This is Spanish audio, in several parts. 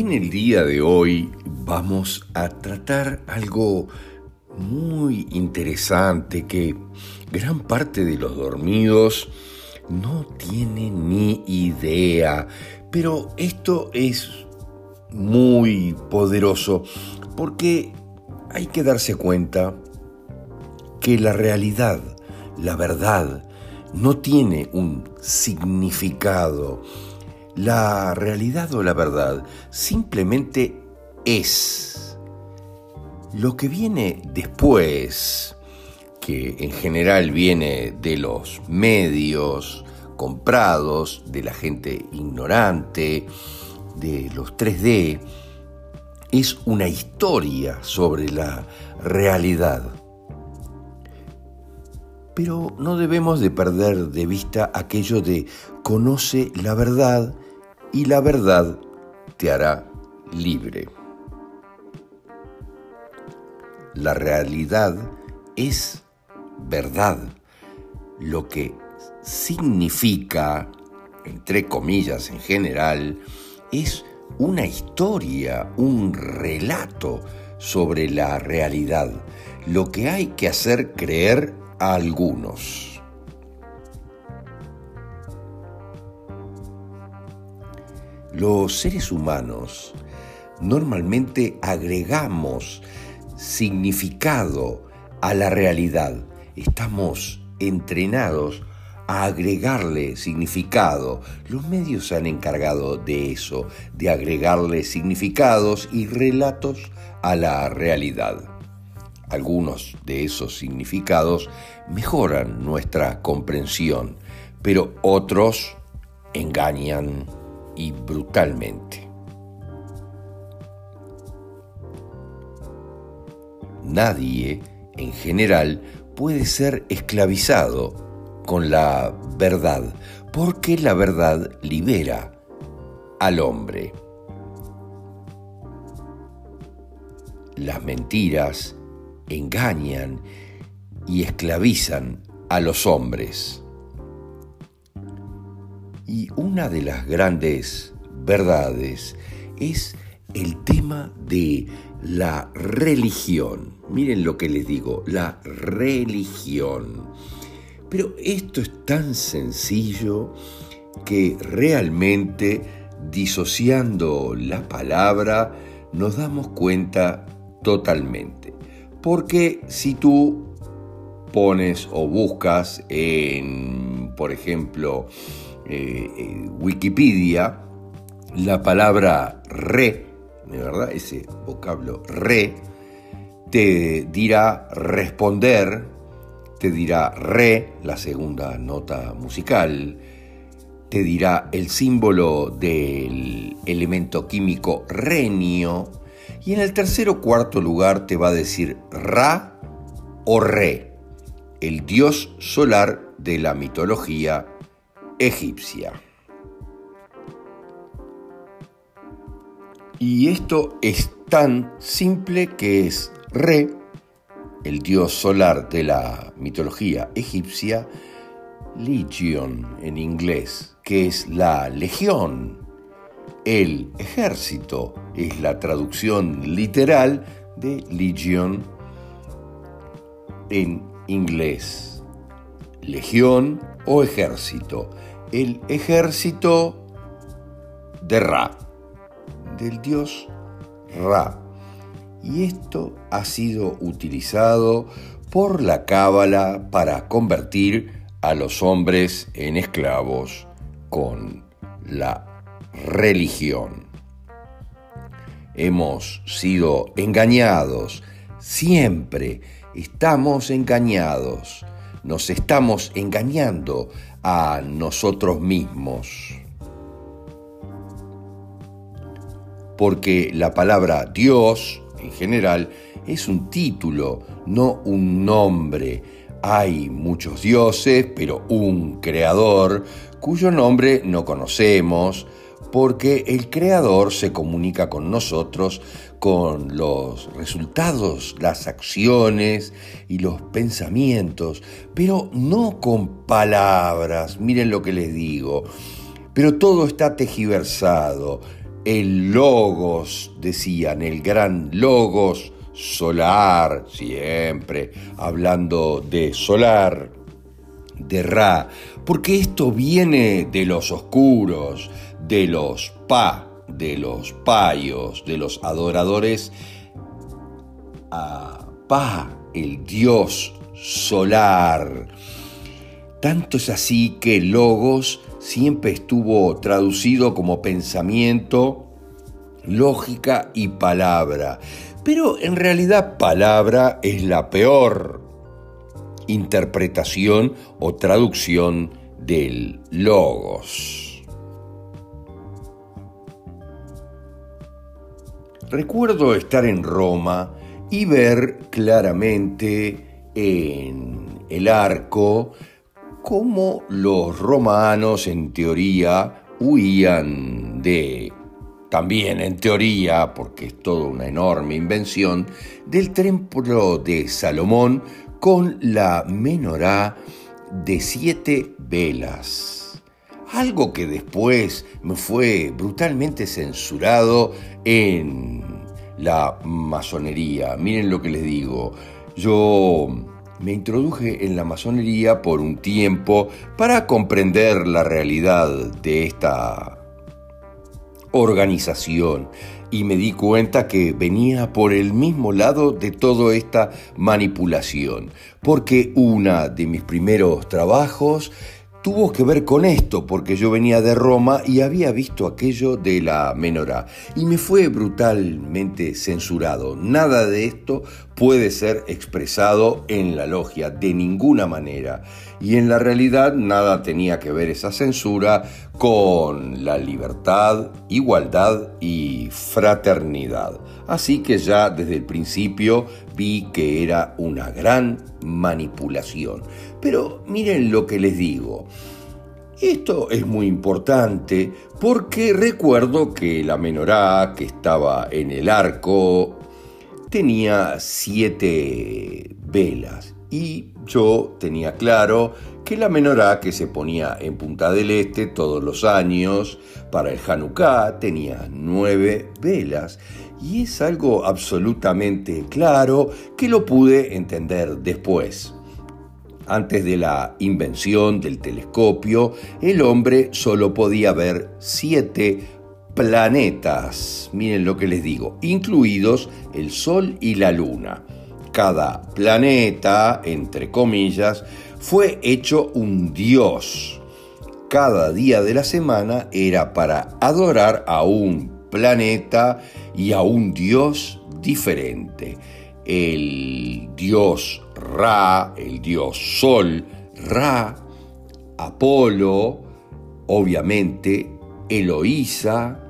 En el día de hoy vamos a tratar algo muy interesante que gran parte de los dormidos no tienen ni idea, pero esto es muy poderoso porque hay que darse cuenta que la realidad, la verdad, no tiene un significado la realidad o la verdad simplemente es. Lo que viene después, que en general viene de los medios comprados, de la gente ignorante, de los 3D, es una historia sobre la realidad. Pero no debemos de perder de vista aquello de conoce la verdad y la verdad te hará libre. La realidad es verdad, lo que significa, entre comillas en general, es una historia, un relato sobre la realidad, lo que hay que hacer creer a algunos. Los seres humanos normalmente agregamos significado a la realidad. Estamos entrenados a agregarle significado. Los medios se han encargado de eso, de agregarle significados y relatos a la realidad. Algunos de esos significados mejoran nuestra comprensión, pero otros engañan, y brutalmente. Nadie, en general, puede ser esclavizado con la verdad, porque la verdad libera al hombre. Las mentiras engañan y esclavizan a los hombres. Y una de las grandes verdades es el tema de la religión. Miren lo que les digo, la religión. Pero esto es tan sencillo que realmente disociando la palabra nos damos cuenta totalmente. Porque si tú pones o buscas en, por ejemplo, eh, Wikipedia, la palabra re, ¿de verdad? Ese vocablo re, te dirá responder, te dirá re, la segunda nota musical, te dirá el símbolo del elemento químico renio, y en el tercer o cuarto lugar te va a decir Ra o Re, el dios solar de la mitología egipcia. Y esto es tan simple que es Re, el dios solar de la mitología egipcia, Legion en inglés, que es la legión. El ejército es la traducción literal de Legion en inglés. Legión o ejército el ejército de Ra, del dios Ra. Y esto ha sido utilizado por la cábala para convertir a los hombres en esclavos con la religión. Hemos sido engañados, siempre estamos engañados, nos estamos engañando a nosotros mismos. Porque la palabra Dios, en general, es un título, no un nombre. Hay muchos dioses, pero un creador cuyo nombre no conocemos, porque el creador se comunica con nosotros con los resultados, las acciones y los pensamientos, pero no con palabras, miren lo que les digo, pero todo está tejiversado. El logos, decían, el gran logos solar, siempre hablando de solar, de Ra, porque esto viene de los oscuros, de los Pa, de los payos, de los adoradores a Pa, el dios solar. Tanto es así que logos siempre estuvo traducido como pensamiento, lógica y palabra. Pero en realidad palabra es la peor interpretación o traducción del logos. Recuerdo estar en Roma y ver claramente en el arco cómo los romanos en teoría huían de, también en teoría, porque es toda una enorme invención, del templo de Salomón con la menorá de siete velas algo que después me fue brutalmente censurado en la masonería. Miren lo que les digo, yo me introduje en la masonería por un tiempo para comprender la realidad de esta organización y me di cuenta que venía por el mismo lado de toda esta manipulación, porque una de mis primeros trabajos tuvo que ver con esto, porque yo venía de Roma y había visto aquello de la menorá, y me fue brutalmente censurado. Nada de esto puede ser expresado en la logia, de ninguna manera. Y en la realidad nada tenía que ver esa censura con la libertad, igualdad y fraternidad. Así que ya desde el principio vi que era una gran manipulación. Pero miren lo que les digo. Esto es muy importante porque recuerdo que la menorá que estaba en el arco tenía siete velas y yo tenía claro que la menorá que se ponía en Punta del Este todos los años para el Hanukkah tenía nueve velas y es algo absolutamente claro que lo pude entender después. Antes de la invención del telescopio, el hombre solo podía ver siete planetas, miren lo que les digo, incluidos el Sol y la Luna. Cada planeta, entre comillas, fue hecho un dios. Cada día de la semana era para adorar a un planeta y a un dios diferente. El dios Ra, el dios Sol, Ra, Apolo, obviamente Eloísa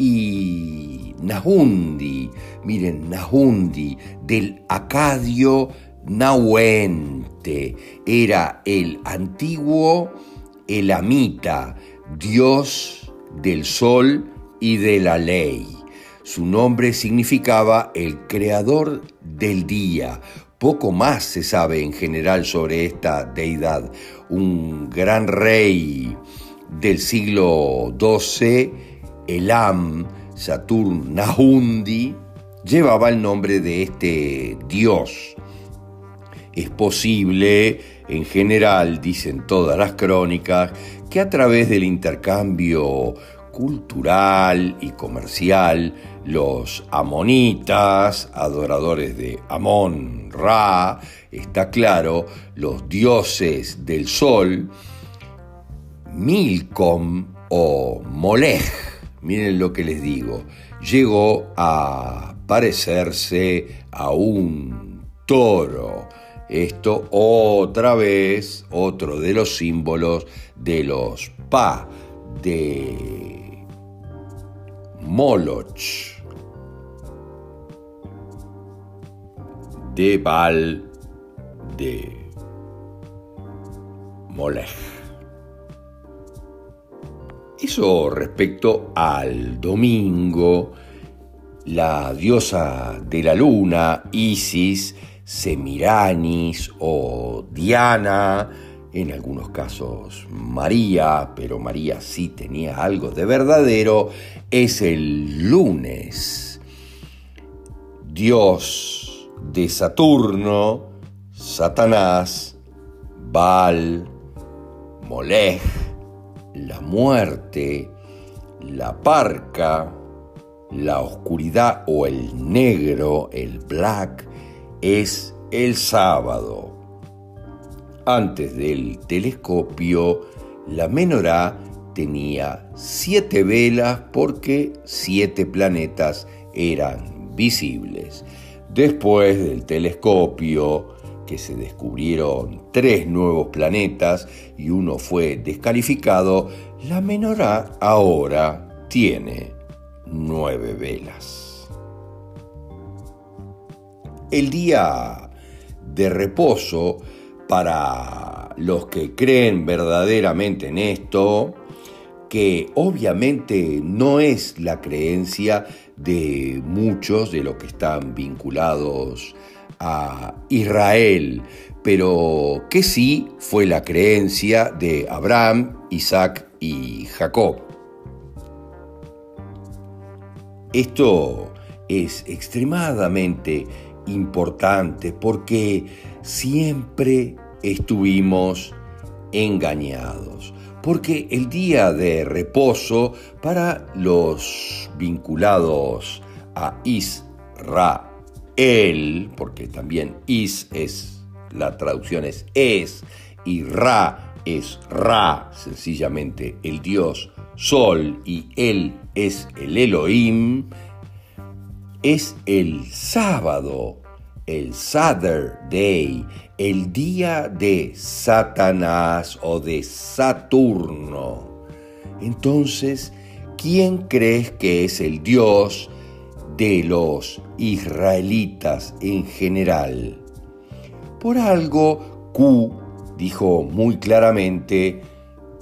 y Nahundi. Miren, Nahundi, del acadio Nahuente. Era el antiguo Elamita, dios del sol y de la ley. Su nombre significaba el creador del día. Poco más se sabe en general sobre esta deidad. Un gran rey del siglo XII, Elam, Saturn Nahundi, llevaba el nombre de este dios. Es posible, en general, dicen todas las crónicas, que a través del intercambio cultural y comercial, los amonitas, adoradores de Amón, Ra, está claro, los dioses del sol, Milcom o Molech, miren lo que les digo, llegó a parecerse a un toro. Esto otra vez, otro de los símbolos de los Pa, de Moloch, de Baal, de Molech. Eso respecto al domingo, la diosa de la luna, Isis, Semiranis o Diana, en algunos casos María, pero María sí tenía algo de verdadero, es el lunes. Dios de Saturno, Satanás, Baal, Molej, la muerte, la parca, la oscuridad o el negro, el black, es el sábado. Antes del telescopio, la menorá tenía siete velas porque siete planetas eran visibles. Después del telescopio, que se descubrieron tres nuevos planetas y uno fue descalificado, la menorá ahora tiene nueve velas. El día de reposo para los que creen verdaderamente en esto, que obviamente no es la creencia de muchos de los que están vinculados a Israel, pero que sí fue la creencia de Abraham, Isaac y Jacob. Esto es extremadamente importante porque siempre estuvimos engañados. Porque el día de reposo para los vinculados a Israel, porque también Is es, la traducción es es, y Ra es Ra, sencillamente el Dios Sol, y Él es el Elohim, es el sábado, el Saturday, el día de Satanás o de Saturno. Entonces, ¿quién crees que es el Dios de los israelitas en general? Por algo, Q dijo muy claramente,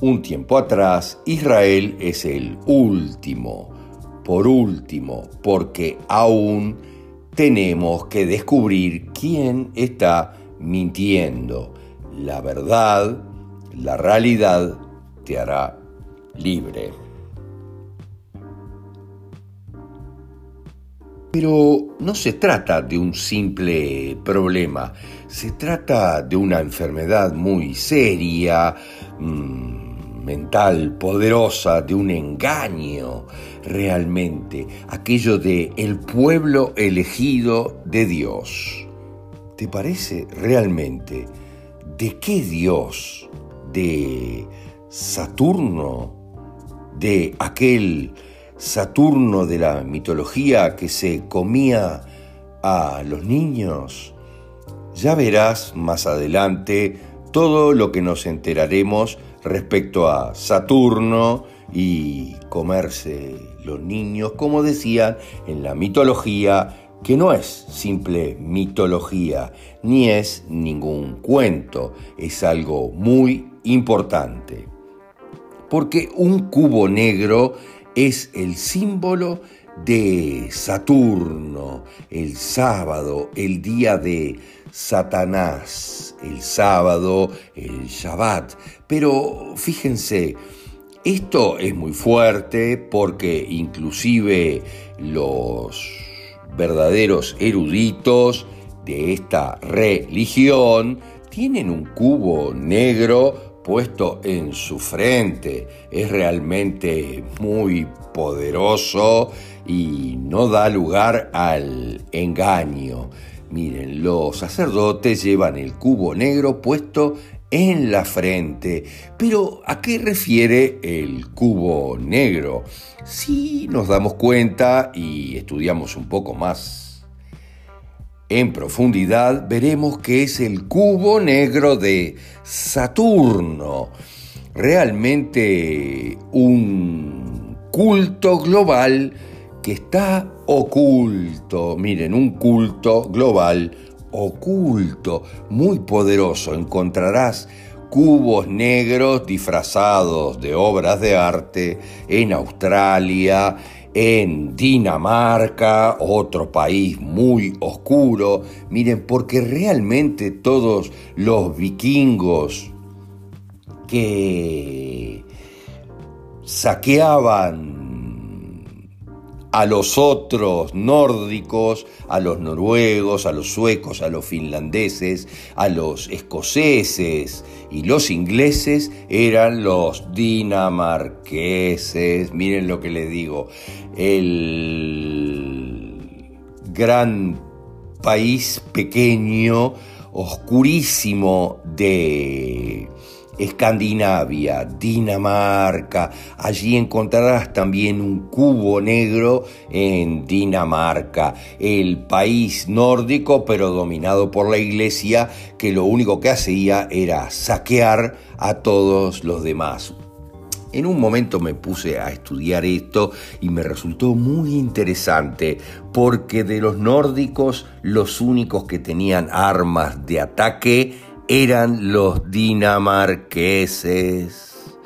un tiempo atrás, Israel es el último por último, porque aún tenemos que descubrir quién está mintiendo. La verdad, la realidad te hará libre. Pero no se trata de un simple problema, se trata de una enfermedad muy seria, mmm, mental poderosa de un engaño realmente, aquello de el pueblo elegido de Dios. ¿Te parece realmente de qué Dios? ¿De Saturno? ¿De aquel Saturno de la mitología que se comía a los niños? Ya verás más adelante todo lo que nos enteraremos respecto a Saturno y comerse los niños, como decían en la mitología, que no es simple mitología, ni es ningún cuento, es algo muy importante. Porque un cubo negro es el símbolo de Saturno, el sábado, el día de Satanás, el sábado, el Shabbat. Pero fíjense, esto es muy fuerte porque inclusive los verdaderos eruditos de esta religión tienen un cubo negro puesto en su frente. Es realmente muy poderoso y no da lugar al engaño. Miren, los sacerdotes llevan el cubo negro puesto en la frente. Pero ¿a qué refiere el cubo negro? Si nos damos cuenta y estudiamos un poco más en profundidad, veremos que es el cubo negro de Saturno. Realmente un culto global que está oculto. Miren, un culto global oculto, muy poderoso. Encontrarás cubos negros disfrazados de obras de arte en Australia, en Dinamarca, otro país muy oscuro. Miren, porque realmente todos los vikingos que saqueaban a los otros nórdicos, a los noruegos, a los suecos, a los finlandeses, a los escoceses y los ingleses eran los dinamarqueses. Miren lo que les digo, el gran país pequeño, oscurísimo de Escandinavia, Dinamarca. Allí encontrarás también un cubo negro en Dinamarca, el país nórdico pero dominado por la iglesia que lo único que hacía era saquear a todos los demás. En un momento me puse a estudiar esto y me resultó muy interesante porque de los nórdicos los únicos que tenían armas de ataque eran los dinamarqueses.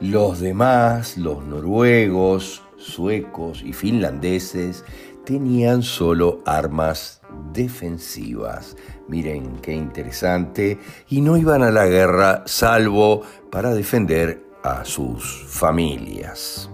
Los demás, los noruegos, suecos y finlandeses, tenían solo armas defensivas. Miren qué interesante. Y no iban a la guerra salvo para defender a sus familias.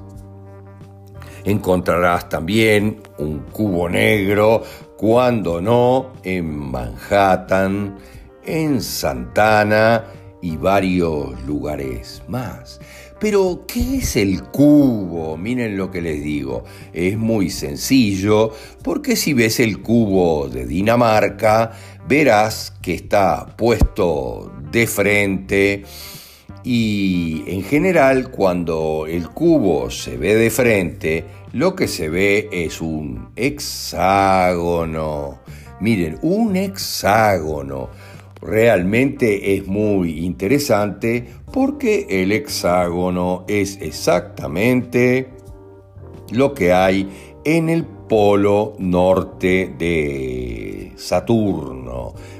Encontrarás también un cubo negro, cuando no, en Manhattan, en Santana y varios lugares más. Pero, ¿qué es el cubo? Miren lo que les digo. Es muy sencillo, porque si ves el cubo de Dinamarca, verás que está puesto de frente y en general cuando el cubo se ve de frente, lo que se ve es un hexágono. Miren, un hexágono realmente es muy interesante porque el hexágono es exactamente lo que hay en el polo norte de Saturno.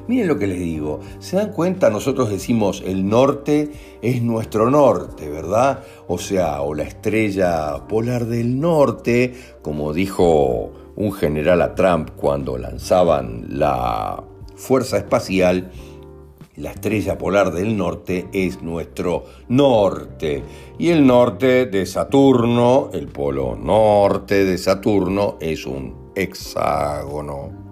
Miren lo que les digo, ¿se dan cuenta? Nosotros decimos el norte es nuestro norte, ¿verdad? O sea, o la estrella polar del norte, como dijo un general a Trump cuando lanzaban la fuerza espacial, la estrella polar del norte es nuestro norte. Y el norte de Saturno, el polo norte de Saturno, es un hexágono.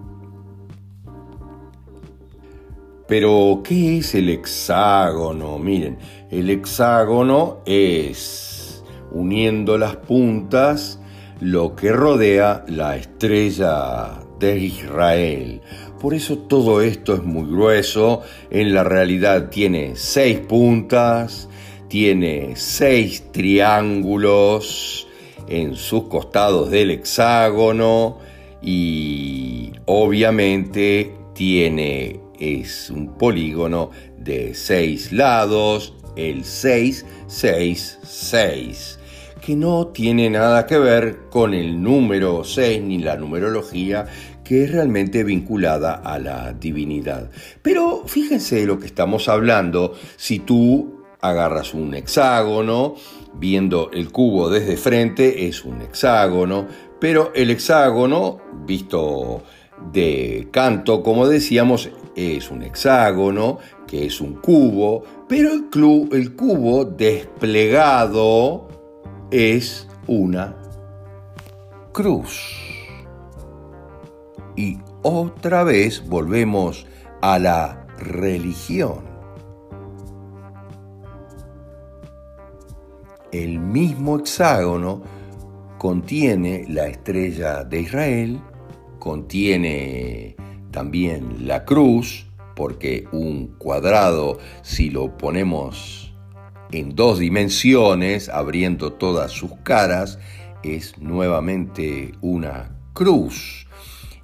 Pero, ¿qué es el hexágono? Miren, el hexágono es, uniendo las puntas, lo que rodea la estrella de Israel. Por eso todo esto es muy grueso. En la realidad tiene seis puntas, tiene seis triángulos en sus costados del hexágono y obviamente tiene es un polígono de seis lados, el 666, que no tiene nada que ver con el número 6 ni la numerología, que es realmente vinculada a la divinidad. Pero fíjense lo que estamos hablando si tú agarras un hexágono, viendo el cubo desde frente es un hexágono, pero el hexágono, visto de canto, como decíamos, es un hexágono, que es un cubo, pero el, el cubo desplegado es una cruz. Y otra vez volvemos a la religión. el mismo hexágono contiene la estrella de Israel, contiene también la cruz, porque un cuadrado, si lo ponemos en dos dimensiones, abriendo todas sus caras, es nuevamente una cruz.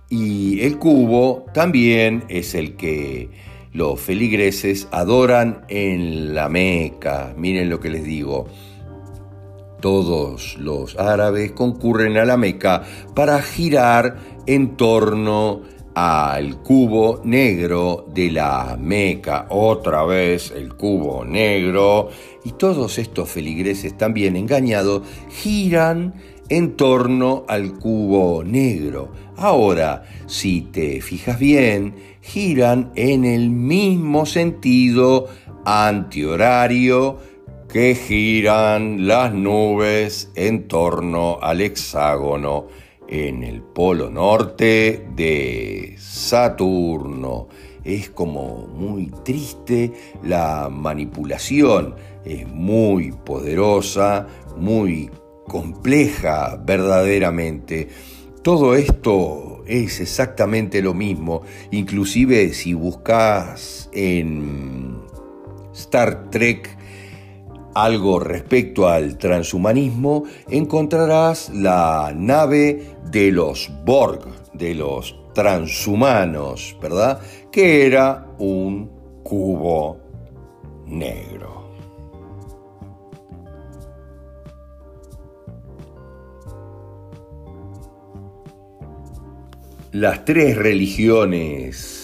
Y el cubo también es el que los feligreses adoran en la Meca. Miren lo que les digo. Todos los árabes concurren a la Meca para girar en torno al cubo negro de la Meca, otra vez el cubo negro, y todos estos feligreses también engañados giran en torno al cubo negro. Ahora, si te fijas bien, giran en el mismo sentido antihorario que giran las nubes en torno al hexágono en el polo norte de Saturno. Es como muy triste la manipulación, es muy poderosa, muy compleja verdaderamente. Todo esto es exactamente lo mismo, inclusive si buscas en Star Trek algo respecto al transhumanismo, encontrarás la nave de los Borg, de los transhumanos, ¿verdad? Que era un cubo negro. Las tres religiones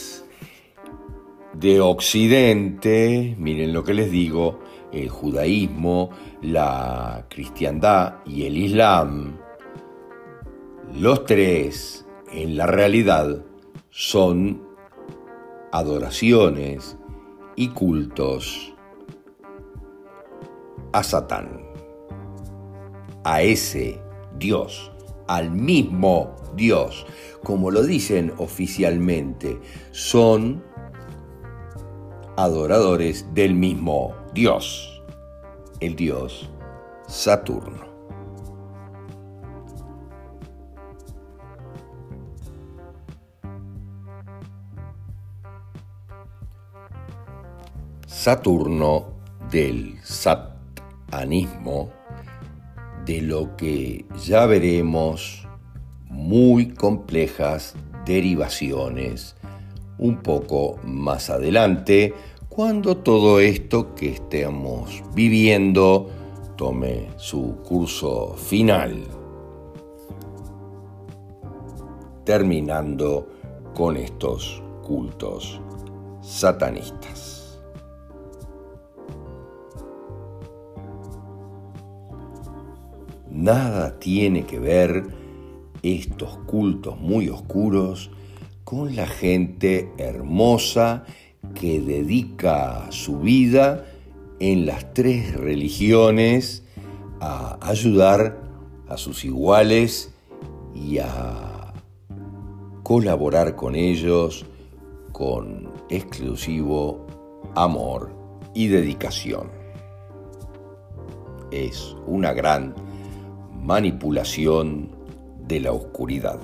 de Occidente, miren lo que les digo, el judaísmo, la cristiandad y el islam, los tres en la realidad son adoraciones y cultos a Satán, a ese Dios, al mismo Dios, como lo dicen oficialmente, son adoradores del mismo Dios, el Dios Saturno. Saturno del satanismo, de lo que ya veremos muy complejas derivaciones un poco más adelante, cuando todo esto que estemos viviendo tome su curso final, terminando con estos cultos satanistas. Nada tiene que ver estos cultos muy oscuros con la gente hermosa que dedica su vida en las tres religiones a ayudar a sus iguales y a colaborar con ellos con exclusivo amor y dedicación. Es una gran manipulación de la oscuridad.